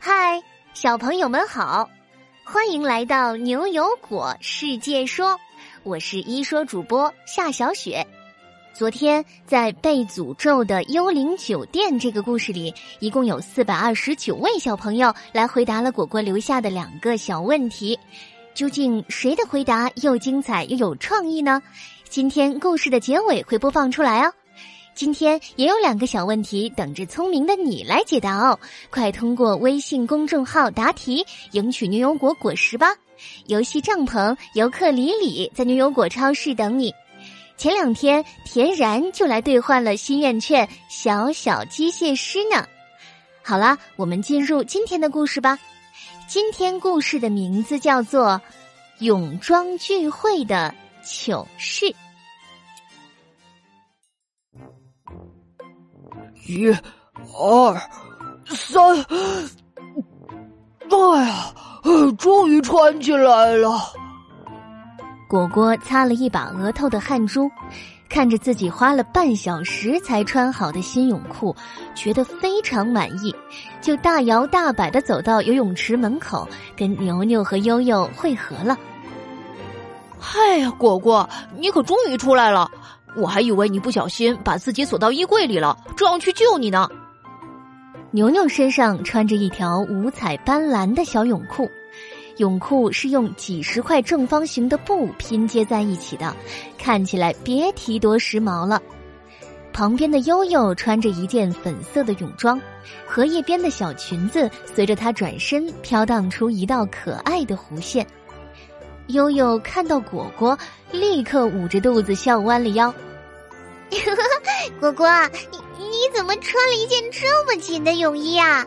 嗨，小朋友们好，欢迎来到牛油果世界说，我是一说主播夏小雪。昨天在被诅咒的幽灵酒店这个故事里，一共有四百二十九位小朋友来回答了果果留下的两个小问题，究竟谁的回答又精彩又有创意呢？今天故事的结尾会播放出来哦。今天也有两个小问题等着聪明的你来解答哦！快通过微信公众号答题，赢取牛油果果实吧！游戏帐篷、游客里里在牛油果超市等你。前两天田然就来兑换了心愿券，小小机械师呢。好了，我们进入今天的故事吧。今天故事的名字叫做《泳装聚会的糗事》。一、二、三，哎呀，终于穿起来了。果果擦了一把额头的汗珠，看着自己花了半小时才穿好的新泳裤，觉得非常满意，就大摇大摆的走到游泳池门口，跟牛牛和悠悠汇合了。嗨呀，果果，你可终于出来了！我还以为你不小心把自己锁到衣柜里了，正要去救你呢。牛牛身上穿着一条五彩斑斓的小泳裤，泳裤是用几十块正方形的布拼接在一起的，看起来别提多时髦了。旁边的悠悠穿着一件粉色的泳装，荷叶边的小裙子随着她转身飘荡出一道可爱的弧线。悠悠看到果果，立刻捂着肚子笑弯了腰。果果，你你怎么穿了一件这么紧的泳衣啊？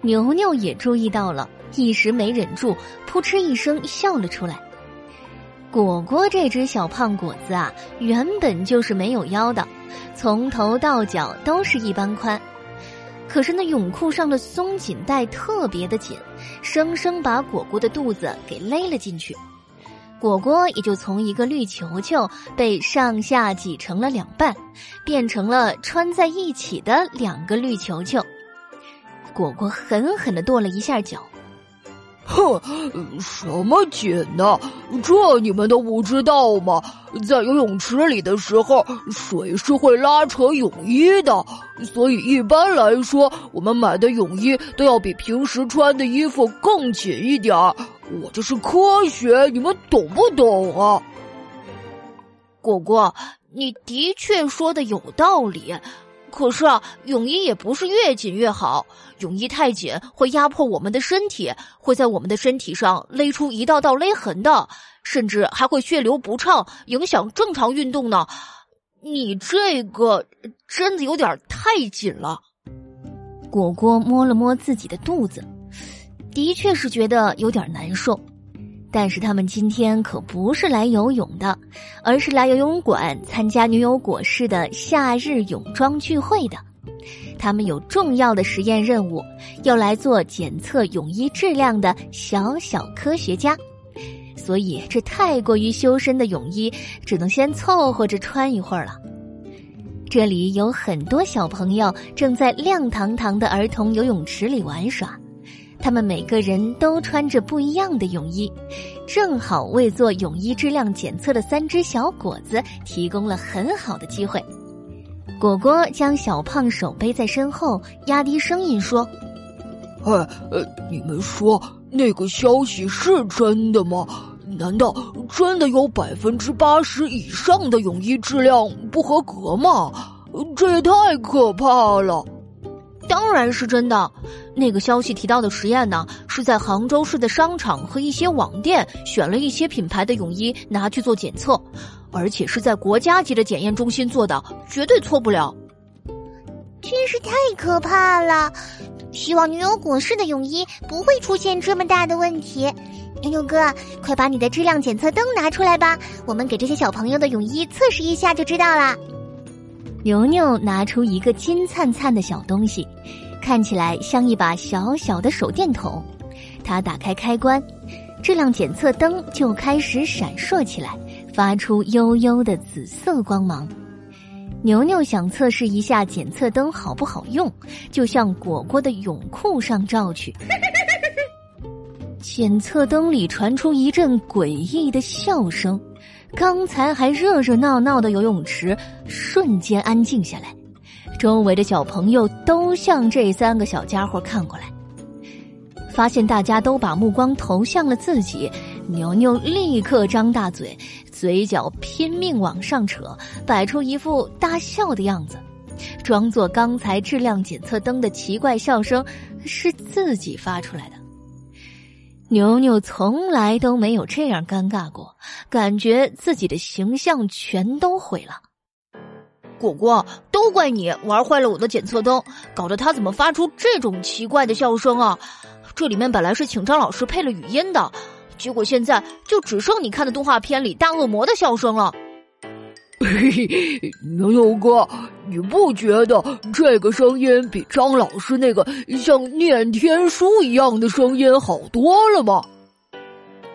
牛牛也注意到了，一时没忍住，扑哧一声笑了出来。果果这只小胖果子啊，原本就是没有腰的，从头到脚都是一般宽，可是那泳裤上的松紧带特别的紧，生生把果果的肚子给勒了进去。果果也就从一个绿球球被上下挤成了两半，变成了穿在一起的两个绿球球。果果狠狠的跺了一下脚，哼，什么紧呢？这你们都不知道吗？在游泳池里的时候，水是会拉扯泳衣的，所以一般来说，我们买的泳衣都要比平时穿的衣服更紧一点儿。我这是科学，你们懂不懂啊？果果，你的确说的有道理，可是啊，泳衣也不是越紧越好，泳衣太紧会压迫我们的身体，会在我们的身体上勒出一道道勒痕的，甚至还会血流不畅，影响正常运动呢。你这个真的有点太紧了。果果摸了摸自己的肚子。的确是觉得有点难受，但是他们今天可不是来游泳的，而是来游泳馆参加牛油果市的夏日泳装聚会的。他们有重要的实验任务，要来做检测泳衣质量的小小科学家，所以这太过于修身的泳衣只能先凑合着穿一会儿了。这里有很多小朋友正在亮堂堂的儿童游泳池里玩耍。他们每个人都穿着不一样的泳衣，正好为做泳衣质量检测的三只小果子提供了很好的机会。果果将小胖手背在身后，压低声音说：“哎，呃，你们说那个消息是真的吗？难道真的有百分之八十以上的泳衣质量不合格吗？这也太可怕了！”当然是真的。那个消息提到的实验呢，是在杭州市的商场和一些网店选了一些品牌的泳衣拿去做检测，而且是在国家级的检验中心做的，绝对错不了。真是太可怕了！希望女友果市的泳衣不会出现这么大的问题。牛牛哥，快把你的质量检测灯拿出来吧，我们给这些小朋友的泳衣测试一下就知道了。牛牛拿出一个金灿灿的小东西，看起来像一把小小的手电筒。他打开开关，质量检测灯就开始闪烁起来，发出幽幽的紫色光芒。牛牛想测试一下检测灯好不好用，就向果果的泳裤上照去。检测灯里传出一阵诡异的笑声，刚才还热热闹闹的游泳池瞬间安静下来，周围的小朋友都向这三个小家伙看过来。发现大家都把目光投向了自己，牛牛立刻张大嘴，嘴角拼命往上扯，摆出一副大笑的样子，装作刚才质量检测灯的奇怪笑声是自己发出来的。牛牛从来都没有这样尴尬过，感觉自己的形象全都毁了。果果，都怪你玩坏了我的检测灯，搞得它怎么发出这种奇怪的笑声啊？这里面本来是请张老师配了语音的，结果现在就只剩你看的动画片里大恶魔的笑声了。嘿嘿，牛牛哥，你不觉得这个声音比张老师那个像念天书一样的声音好多了吗？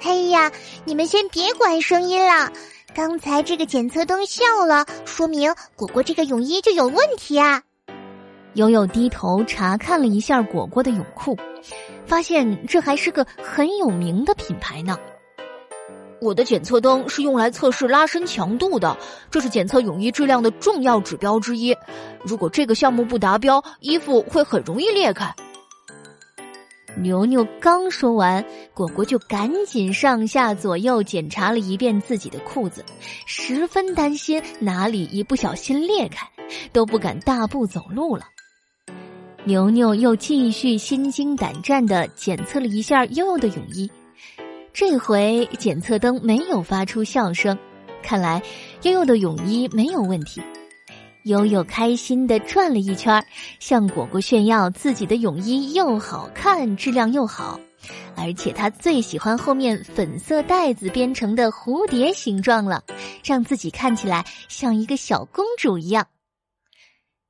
哎呀，你们先别管声音了，刚才这个检测灯笑了，说明果果这个泳衣就有问题啊。悠悠低头查看了一下果果的泳裤，发现这还是个很有名的品牌呢。我的检测灯是用来测试拉伸强度的，这是检测泳衣质量的重要指标之一。如果这个项目不达标，衣服会很容易裂开。牛牛刚说完，果果就赶紧上下左右检查了一遍自己的裤子，十分担心哪里一不小心裂开，都不敢大步走路了。牛牛又继续心惊胆战的检测了一下悠悠的泳衣。这回检测灯没有发出笑声，看来悠悠的泳衣没有问题。悠悠开心的转了一圈，向果果炫耀自己的泳衣又好看，质量又好，而且他最喜欢后面粉色带子编成的蝴蝶形状了，让自己看起来像一个小公主一样。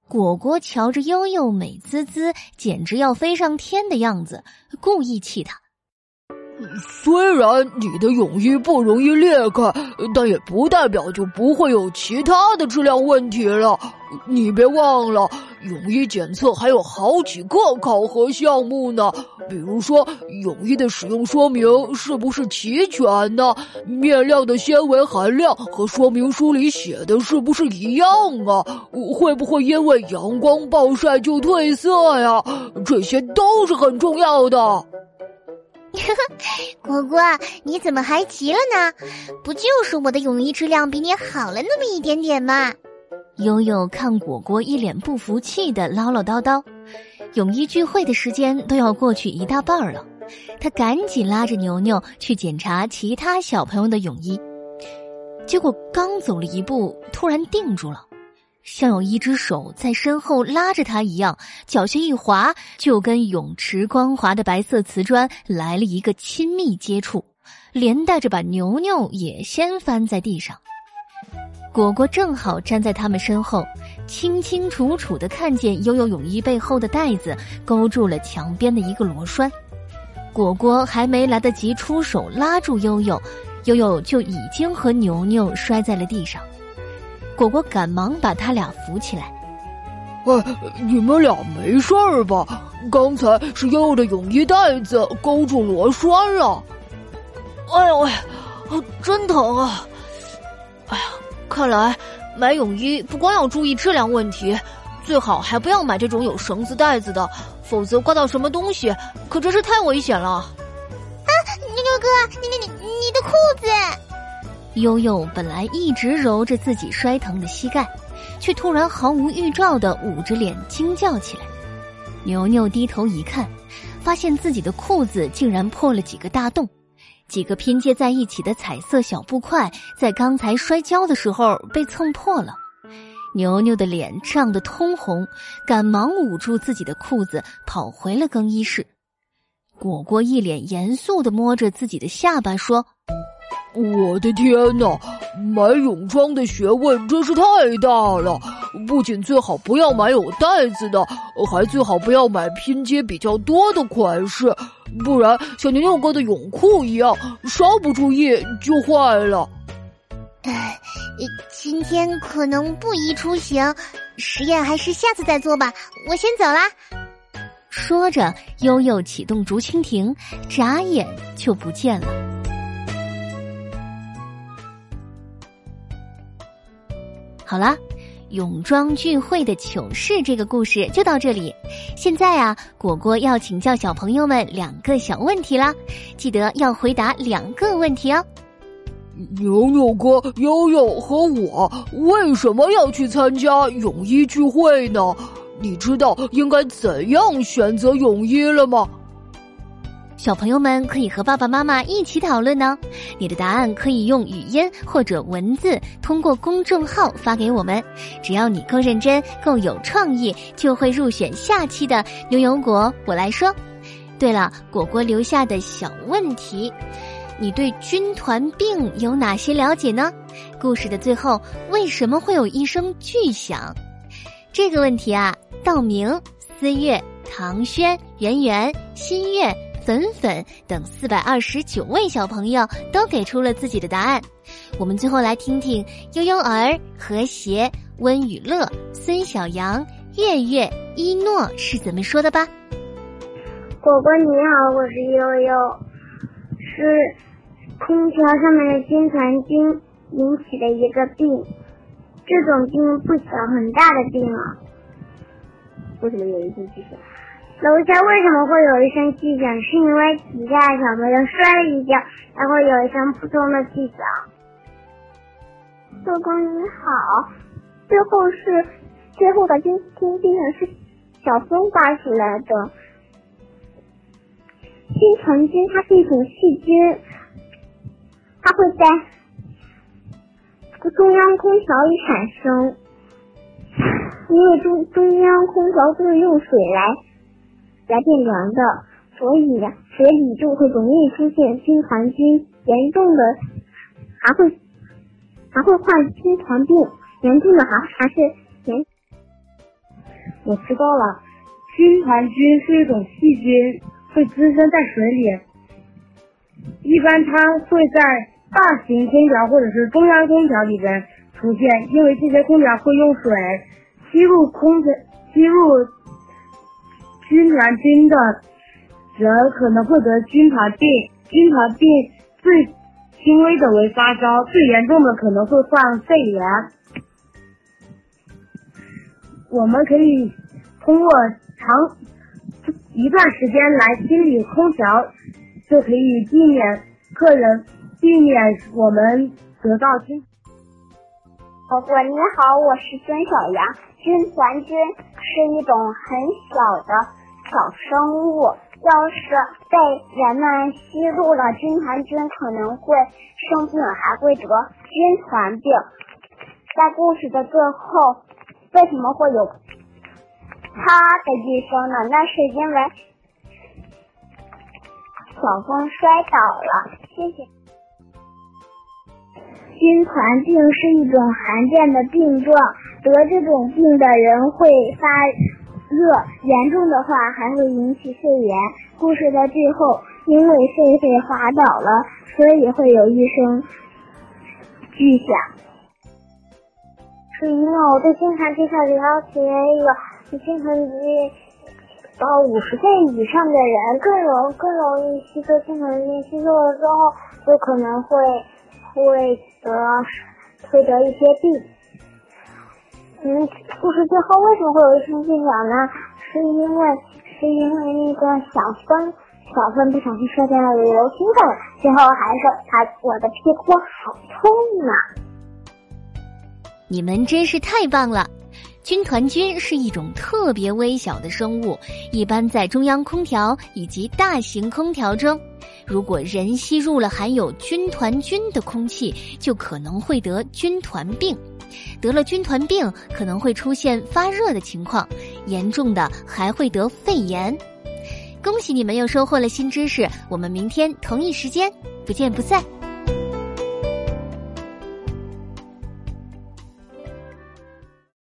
果果瞧着悠悠美滋滋，简直要飞上天的样子，故意气他。虽然你的泳衣不容易裂开，但也不代表就不会有其他的质量问题了。你别忘了，泳衣检测还有好几个考核项目呢。比如说，泳衣的使用说明是不是齐全呢？面料的纤维含量和说明书里写的是不是一样啊？会不会因为阳光暴晒就褪色呀？这些都是很重要的。果果，你怎么还急了呢？不就是我的泳衣质量比你好了那么一点点吗？悠悠看果果一脸不服气的唠唠叨叨，泳衣聚会的时间都要过去一大半了，他赶紧拉着牛牛去检查其他小朋友的泳衣，结果刚走了一步，突然定住了。像有一只手在身后拉着他一样，脚下一滑，就跟泳池光滑的白色瓷砖来了一个亲密接触，连带着把牛牛也掀翻在地上。果果正好站在他们身后，清清楚楚的看见悠悠泳衣背后的带子勾住了墙边的一个螺栓。果果还没来得及出手拉住悠悠，悠悠就已经和牛牛摔在了地上。果果赶忙把他俩扶起来。喂，你们俩没事儿吧？刚才是悠悠的泳衣带子勾住螺栓了。哎呦喂，真疼啊！哎呀，看来买泳衣不光要注意质量问题，最好还不要买这种有绳子带子的，否则刮到什么东西可真是太危险了。啊，牛牛哥，你你你你的裤子！悠悠本来一直揉着自己摔疼的膝盖，却突然毫无预兆的捂着脸惊叫起来。牛牛低头一看，发现自己的裤子竟然破了几个大洞，几个拼接在一起的彩色小布块在刚才摔跤的时候被蹭破了。牛牛的脸涨得通红，赶忙捂住自己的裤子，跑回了更衣室。果果一脸严肃的摸着自己的下巴说。我的天哪，买泳装的学问真是太大了！不仅最好不要买有带子的，还最好不要买拼接比较多的款式，不然像牛牛哥的泳裤一样，稍不注意就坏了。唉，今天可能不宜出行，实验还是下次再做吧。我先走啦。说着，悠悠启动竹蜻蜓，眨眼就不见了。好啦。泳装聚会的糗事，这个故事就到这里。现在啊，果果要请教小朋友们两个小问题啦，记得要回答两个问题哦。牛牛哥、悠悠和我为什么要去参加泳衣聚会呢？你知道应该怎样选择泳衣了吗？小朋友们可以和爸爸妈妈一起讨论呢。你的答案可以用语音或者文字通过公众号发给我们。只要你够认真、够有创意，就会入选下期的牛油果。我来说。对了，果果留下的小问题，你对军团病有哪些了解呢？故事的最后为什么会有一声巨响？这个问题啊，道明、思月、唐轩、圆圆、新月。粉粉等四百二十九位小朋友都给出了自己的答案，我们最后来听听悠悠儿、和谐、温雨乐、孙小阳、月月、一诺是怎么说的吧。果果你好，我是悠悠，是空调上面的军团菌引起的一个病，这种病不小，很大的病啊。为什么有一声巨响？楼下为什么会有一声巨响？是因为底下小朋友摔了一跤，才会有一声扑通的巨响。哥哥你好，最后是最后的军军兵呢是小风发出来的。军团菌它是一种细菌，它会在中央空调里产生，因为中中央空调都是用水来。来变凉的，所以水里就会容易出现军团菌，严重的还会还会患军团病，严重的还还是严。我知道了，军团菌是一种细菌，会滋生在水里，一般它会在大型空调或者是中央空调里边出现，因为这些空调会用水吸入空气，吸入。军团菌的人可能会得军团病，军团病最轻微的为发烧，最严重的可能会患肺炎。我们可以通过长一段时间来清理空调，就可以避免客人避免我们得到军。婆婆你好，我是孙小阳。军团菌是一种很小的。小生物要是被人们吸入了军团菌，可能会生病，还会得军团病。在故事的最后，为什么会有他的一声呢？那是因为小峰摔倒了。谢谢。军团病是一种罕见的病状，得这种病的人会发。热严重的话还会引起肺炎。故事的最后，因为狒狒滑倒了，所以会有一声巨响。是因为我对金团介绍了解有金团菌，到五十岁以上的人更容更容易吸收金团菌，吸收了之后就可能会会得会得一些病。嗯，故事最后为什么会有一声巨响呢？是因为是因为那个小风，小风不小心摔在了楼梯上，最后还是他我的屁股好痛啊。你们真是太棒了！军团菌是一种特别微小的生物，一般在中央空调以及大型空调中。如果人吸入了含有军团菌的空气，就可能会得军团病。得了军团病，可能会出现发热的情况，严重的还会得肺炎。恭喜你们又收获了新知识，我们明天同一时间不见不散。